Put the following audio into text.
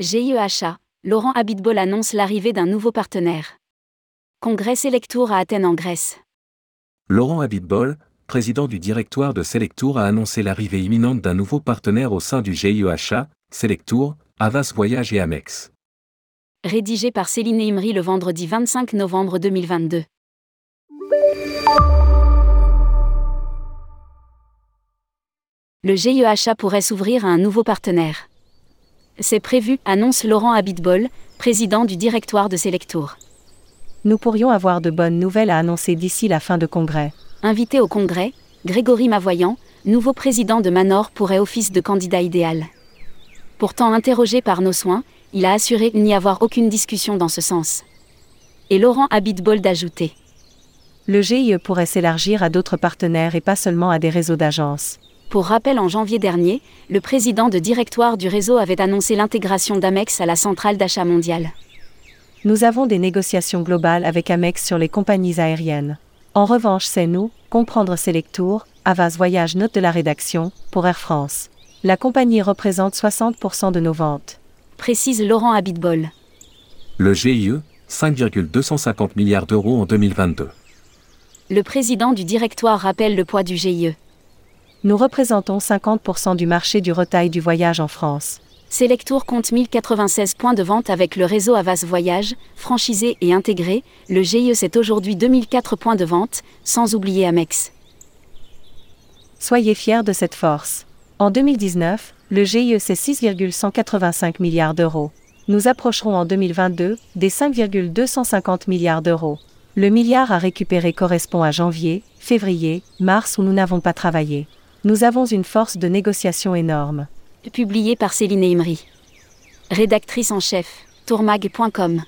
GIEHA, Laurent Abitbol annonce l'arrivée d'un nouveau partenaire. Congrès Selectour à Athènes en Grèce. Laurent Abitbol, président du directoire de Selectour a annoncé l'arrivée imminente d'un nouveau partenaire au sein du GIEHA, Selectour, Avas Voyage et Amex. Rédigé par Céline Imri le vendredi 25 novembre 2022. Le GIEHA pourrait s'ouvrir à un nouveau partenaire. C'est prévu, annonce Laurent Abitbol, président du directoire de Selectour. Nous pourrions avoir de bonnes nouvelles à annoncer d'ici la fin de congrès. Invité au congrès, Grégory Mavoyant, nouveau président de Manor pourrait office de candidat idéal. Pourtant interrogé par nos soins, il a assuré n'y avoir aucune discussion dans ce sens. Et Laurent Abitbol d'ajouter. Le GIE pourrait s'élargir à d'autres partenaires et pas seulement à des réseaux d'agences. Pour rappel, en janvier dernier, le président de directoire du réseau avait annoncé l'intégration d'Amex à la centrale d'achat mondiale. Nous avons des négociations globales avec Amex sur les compagnies aériennes. En revanche, c'est nous, comprendre Selectour, Avas Voyage note de la rédaction, pour Air France. La compagnie représente 60% de nos ventes. Précise Laurent Abitbol. Le GIE, 5,250 milliards d'euros en 2022. Le président du directoire rappelle le poids du GIE. Nous représentons 50% du marché du retail du voyage en France. Selectour compte 1096 points de vente avec le réseau Avas Voyage, franchisé et intégré. Le GIE c'est aujourd'hui 2004 points de vente, sans oublier Amex. Soyez fiers de cette force. En 2019, le GIE c'est 6,185 milliards d'euros. Nous approcherons en 2022 des 5,250 milliards d'euros. Le milliard à récupérer correspond à janvier, février, mars où nous n'avons pas travaillé. Nous avons une force de négociation énorme. Publié par Céline Imri. Rédactrice en chef, tourmag.com.